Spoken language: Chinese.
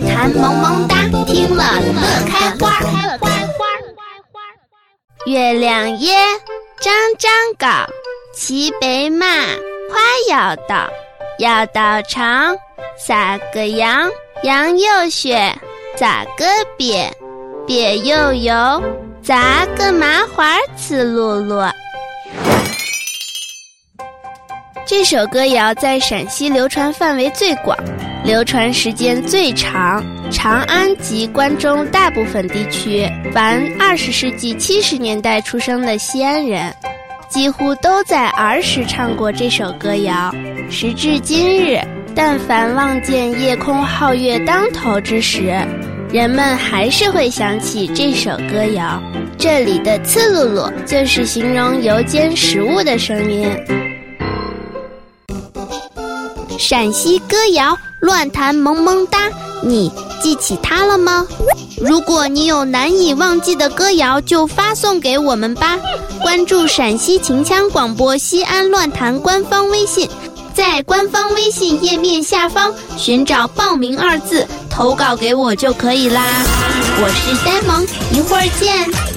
弹萌萌哒，听了乐开花。月亮耶，张张高，骑白马，花要到，要到长，撒个羊，羊又雪，咋个瘪，瘪又油，砸个麻花呲噜噜。这首歌谣在陕西流传范围最广，流传时间最长。长安及关中大部分地区，凡二十世纪七十年代出生的西安人，几乎都在儿时唱过这首歌谣。时至今日，但凡望见夜空皓月当头之时，人们还是会想起这首歌谣。这里的“刺噜噜”就是形容油煎食物的声音。陕西歌谣乱弹萌萌哒，你记起它了吗？如果你有难以忘记的歌谣，就发送给我们吧。关注陕西秦腔广播西安乱弹官方微信，在官方微信页面下方寻找“报名”二字，投稿给我就可以啦。我是呆萌，一会儿见。